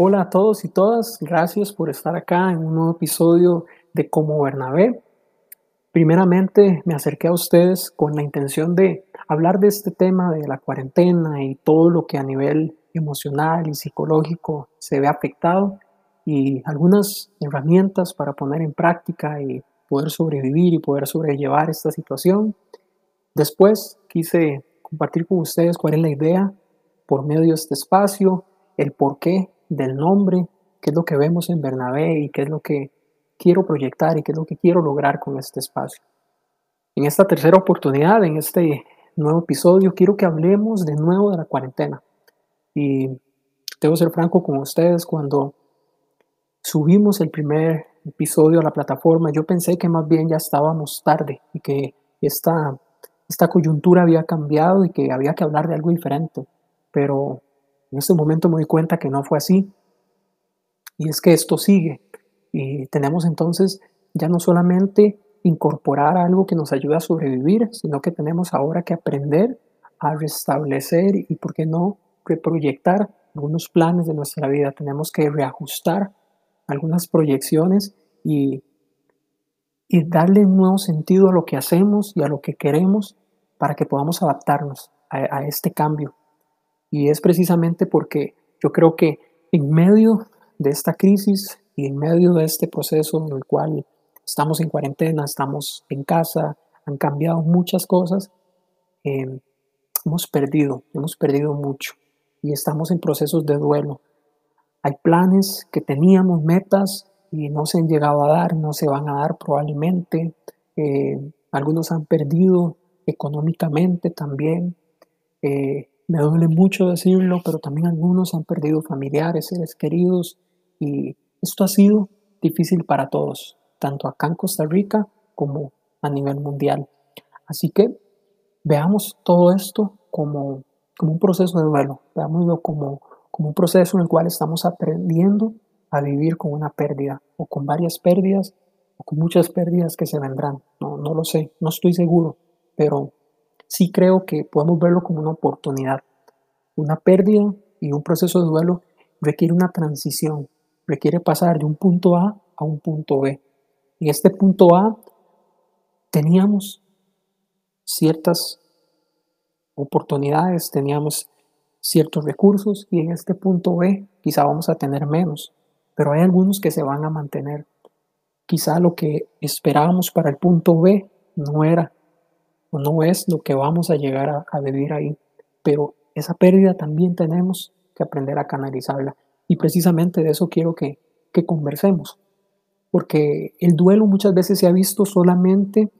Hola a todos y todas, gracias por estar acá en un nuevo episodio de Como Bernabé. Primeramente me acerqué a ustedes con la intención de hablar de este tema de la cuarentena y todo lo que a nivel emocional y psicológico se ve afectado y algunas herramientas para poner en práctica y poder sobrevivir y poder sobrellevar esta situación. Después quise compartir con ustedes cuál es la idea por medio de este espacio, el porqué del nombre, qué es lo que vemos en Bernabé y qué es lo que quiero proyectar y qué es lo que quiero lograr con este espacio. En esta tercera oportunidad, en este nuevo episodio, quiero que hablemos de nuevo de la cuarentena. Y debo ser franco con ustedes, cuando subimos el primer episodio a la plataforma, yo pensé que más bien ya estábamos tarde y que esta, esta coyuntura había cambiado y que había que hablar de algo diferente. Pero en este momento me doy cuenta que no fue así. Y es que esto sigue. Y tenemos entonces ya no solamente incorporar algo que nos ayuda a sobrevivir, sino que tenemos ahora que aprender a restablecer y, ¿por qué no, reproyectar algunos planes de nuestra vida. Tenemos que reajustar algunas proyecciones y, y darle un nuevo sentido a lo que hacemos y a lo que queremos para que podamos adaptarnos a este cambio. Y es precisamente porque yo creo que en medio de esta crisis y en medio de este proceso en el cual estamos en cuarentena, estamos en casa, han cambiado muchas cosas, em, hemos perdido, hemos perdido mucho y estamos en procesos de duelo. Hay planes que teníamos, metas, y no se han llegado a dar, no se van a dar probablemente. Eh, algunos han perdido económicamente también. Eh, me duele mucho decirlo, pero también algunos han perdido familiares, seres queridos y esto ha sido difícil para todos, tanto acá en Costa Rica como a nivel mundial. Así que veamos todo esto como, como un proceso de duelo, veámoslo como, como un proceso en el cual estamos aprendiendo a vivir con una pérdida o con varias pérdidas o con muchas pérdidas que se vendrán. No, no lo sé, no estoy seguro, pero sí creo que podemos verlo como una oportunidad. Una pérdida y un proceso de duelo requiere una transición, requiere pasar de un punto A a un punto B. En este punto A teníamos ciertas oportunidades, teníamos ciertos recursos y en este punto B quizá vamos a tener menos, pero hay algunos que se van a mantener. Quizá lo que esperábamos para el punto B no era o no es lo que vamos a llegar a, a vivir ahí, pero esa pérdida también tenemos que aprender a canalizarla. Y precisamente de eso quiero que, que conversemos, porque el duelo muchas veces se ha visto solamente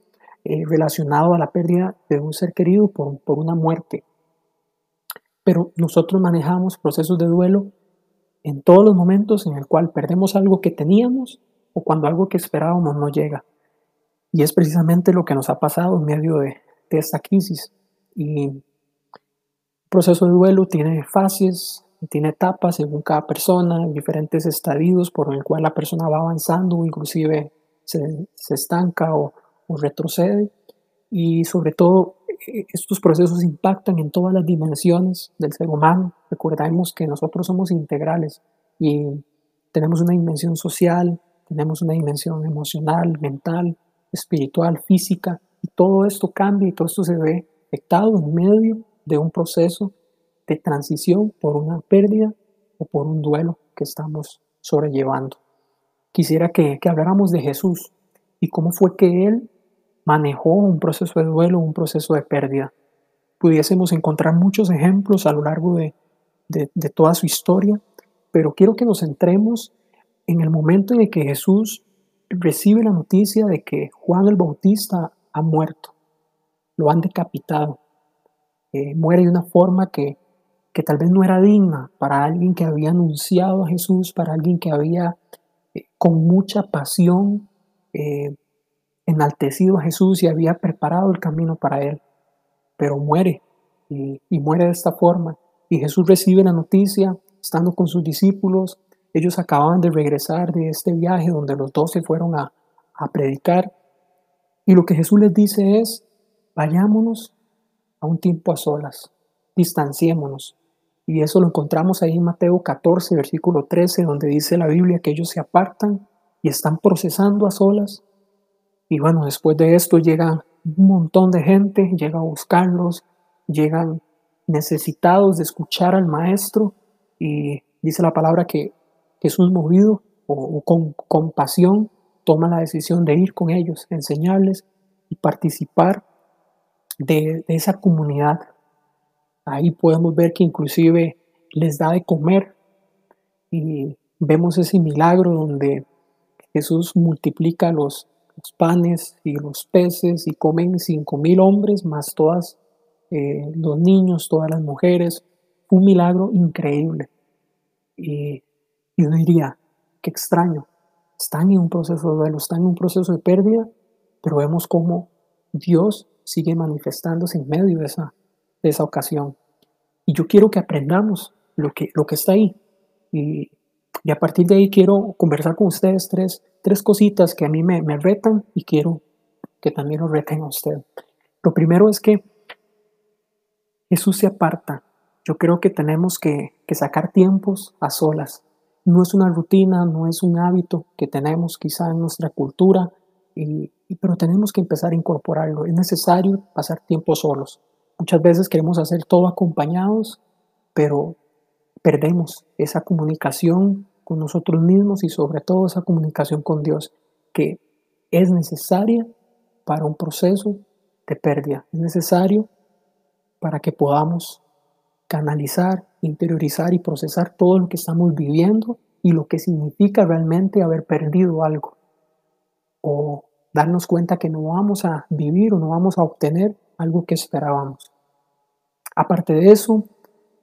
eh, relacionado a la pérdida de un ser querido por, por una muerte. Pero nosotros manejamos procesos de duelo en todos los momentos en el cual perdemos algo que teníamos o cuando algo que esperábamos no llega. Y es precisamente lo que nos ha pasado en medio de, esta crisis. Y el proceso de duelo tiene fases, tiene etapas según cada persona, diferentes estadios por el cual la persona va avanzando inclusive se, se estanca o, o retrocede. Y sobre todo e, estos procesos impactan en todas las dimensiones del ser humano. Recordemos que nosotros somos integrales y tenemos una dimensión social, tenemos una dimensión emocional, mental, espiritual, física, y todo esto cambia y todo esto se ve afectado en medio de un proceso de transición por una pérdida o por un duelo que estamos sobrellevando. Quisiera que, que habláramos de Jesús y cómo fue que Él manejó un proceso de duelo, un proceso de pérdida. Pudiésemos encontrar muchos ejemplos a lo largo de, de, de toda su historia, pero quiero que nos centremos en el momento en el que Jesús recibe la noticia de que Juan el Bautista ha muerto, lo han decapitado, eh, muere de una forma que, que, tal vez no era digna para alguien que había anunciado a Jesús, para alguien que había eh, con mucha pasión eh, enaltecido a Jesús y había preparado el camino para él, pero muere y, y muere de esta forma. Y Jesús recibe la noticia, estando con sus discípulos, ellos acababan de regresar de este viaje donde los dos se fueron a, a predicar. Y lo que Jesús les dice es, vayámonos a un tiempo a solas, distanciémonos. Y eso lo encontramos ahí en Mateo 14, versículo 13, donde dice la Biblia que ellos se apartan y están procesando a solas. Y bueno, después de esto llega un montón de gente, llega a buscarlos, llegan necesitados de escuchar al maestro y dice la palabra que Jesús movido o, con compasión toma la decisión de ir con ellos, enseñarles y participar de, esa comunidad. Ahí podemos ver que inclusive les da de comer y vemos ese milagro donde Jesús multiplica los, los panes y los peces y comen cinco mil hombres más todas eh, los niños, todas las mujeres. Un milagro increíble. Y, yo diría, qué extraño. Están en un proceso de duelo, están en un proceso de pérdida, pero vemos cómo Dios sigue manifestándose en medio de esa, de esa ocasión. Y yo quiero que aprendamos lo que, lo que está ahí. Y, y a partir de ahí quiero conversar con ustedes tres, tres cositas que a mí me, me retan y quiero que también lo reten a. Lo primero es que Jesús se aparta. Yo creo que tenemos que, sacar tiempos a solas. No es una rutina, no es un hábito que tenemos quizá en nuestra cultura, y, pero tenemos que empezar a incorporarlo. Es necesario pasar tiempo solos. Muchas veces queremos hacer todo acompañados, pero perdemos esa comunicación con nosotros mismos y sobre todo esa comunicación con Dios que es necesaria para un proceso de pérdida. Es necesario para que podamos canalizar, interiorizar y procesar todo lo que estamos viviendo y lo que significa realmente haber perdido algo. O darnos cuenta que no vamos a vivir o no vamos a obtener algo que esperábamos. Aparte de eso,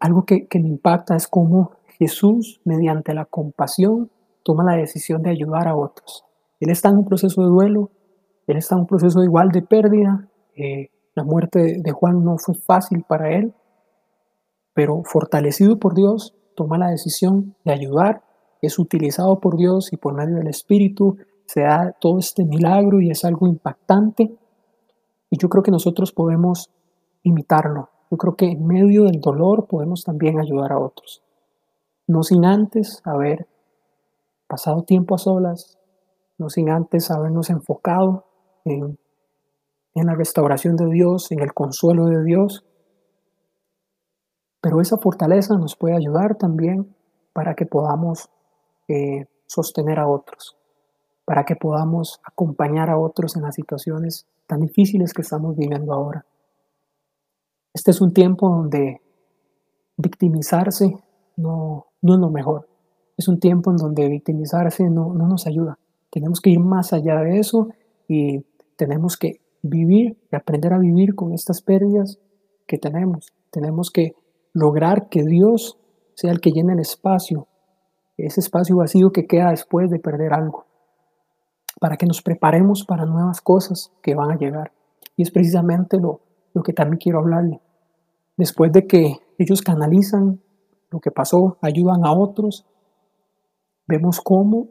algo que, me impacta es cómo Jesús, mediante la compasión, toma la decisión de ayudar a otros. Él está en un proceso de duelo, él está en un proceso igual de pérdida, eh, la muerte de Juan no fue fácil para él, pero fortalecido por Dios, toma la decisión de ayudar, es utilizado por Dios y por medio del Espíritu se da todo este milagro y es algo impactante. Y yo creo que nosotros podemos imitarlo. Yo creo que en medio del dolor podemos también ayudar a otros. No sin antes haber pasado tiempo a solas, no sin antes habernos enfocado en en la restauración de Dios, en el consuelo de Dios. Pero esa fortaleza nos puede ayudar también para que podamos eh, sostener a otros, para que podamos acompañar a otros en las situaciones tan difíciles que estamos viviendo ahora. Este es un tiempo donde victimizarse no, no es lo mejor. Es un tiempo en donde victimizarse no, no nos ayuda. Tenemos que ir más allá de eso y tenemos que vivir y aprender a vivir con estas pérdidas que tenemos. Tenemos que lograr que Dios sea el que llene el espacio, ese espacio vacío que queda después de perder algo, para que nos preparemos para nuevas cosas que van a llegar. Y es precisamente lo, lo que también quiero hablarle. Después de que ellos canalizan lo que pasó, ayudan a otros, vemos cómo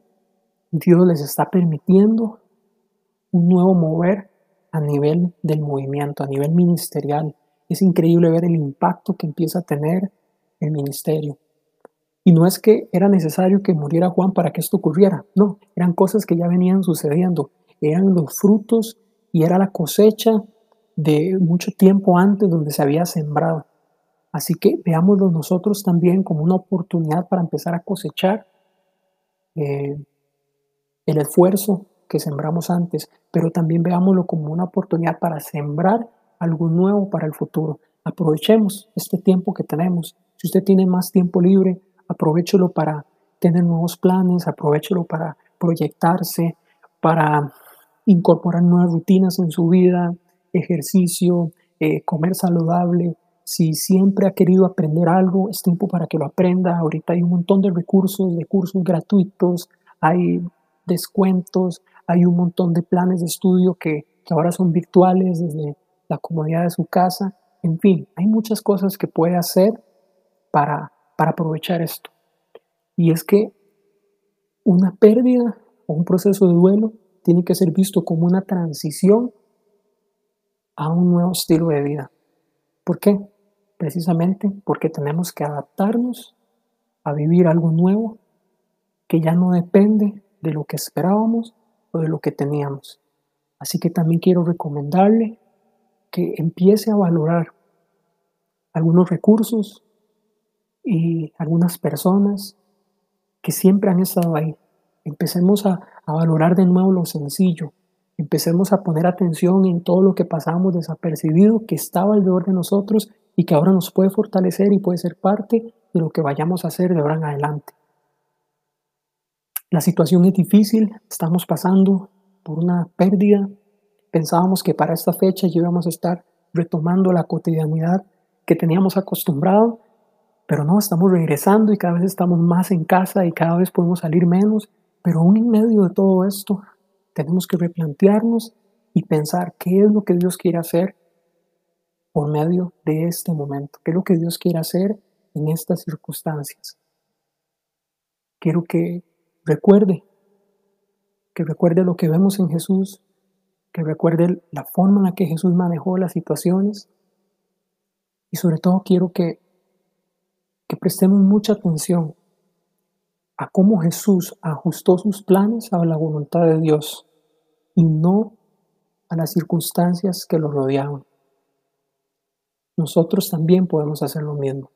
Dios les está permitiendo un nuevo mover a nivel del movimiento, a nivel ministerial. Es increíble ver el impacto que empieza a tener el ministerio. Y no es que era necesario que muriera Juan para que esto ocurriera, no, eran cosas que ya venían sucediendo, eran los frutos y era la cosecha de mucho tiempo antes donde se había sembrado. Así que veámoslo nosotros también como una oportunidad para empezar a cosechar eh, el esfuerzo que sembramos antes, pero también veámoslo como una oportunidad para sembrar algo nuevo para el futuro. Aprovechemos este tiempo que tenemos. Si usted tiene más tiempo libre, aprovechelo para tener nuevos planes, aprovechelo para proyectarse, para incorporar nuevas rutinas en su vida, ejercicio, eh, comer saludable. Si siempre ha querido aprender algo, es tiempo para que lo aprenda. Ahorita hay un montón de recursos, de cursos gratuitos, hay descuentos, hay un montón de planes de estudio que, ahora son virtuales desde la comodidad de su casa. En fin, hay muchas cosas que puede hacer para, para aprovechar esto. Y es que una pérdida o un proceso de duelo tiene que ser visto como una transición a un nuevo estilo de vida. ¿Por qué? precisamente porque tenemos que adaptarnos a vivir algo nuevo que ya no depende de lo que esperábamos o de lo que teníamos. Así que también quiero recomendarle que empiece a valorar algunos recursos y algunas personas que siempre han estado ahí. Empecemos a, a valorar de nuevo lo sencillo, Empecemos a poner atención en todo lo que pasamos desapercibido, que estaba alrededor de nosotros y que ahora nos puede fortalecer y puede ser parte de lo que vayamos a hacer de ahora en adelante. La situación es difícil, estamos pasando por una pérdida. Pensábamos que para esta fecha ya íbamos a estar retomando la cotidianidad que teníamos acostumbrado, pero no, estamos regresando y cada vez estamos más en casa y cada vez podemos salir menos, pero aún en medio de todo esto tenemos que replantearnos y pensar qué es lo que Dios quiere hacer por medio de este momento, qué es lo que Dios quiere hacer en estas circunstancias. Quiero que recuerde, que recuerde lo que vemos en Jesús, que recuerde la forma en la que Jesús manejó las situaciones y sobre todo quiero que, que prestemos mucha atención a cómo Jesús ajustó sus planes a la voluntad de Dios y no a las circunstancias que lo rodeaban. Nosotros también podemos hacer lo mismo.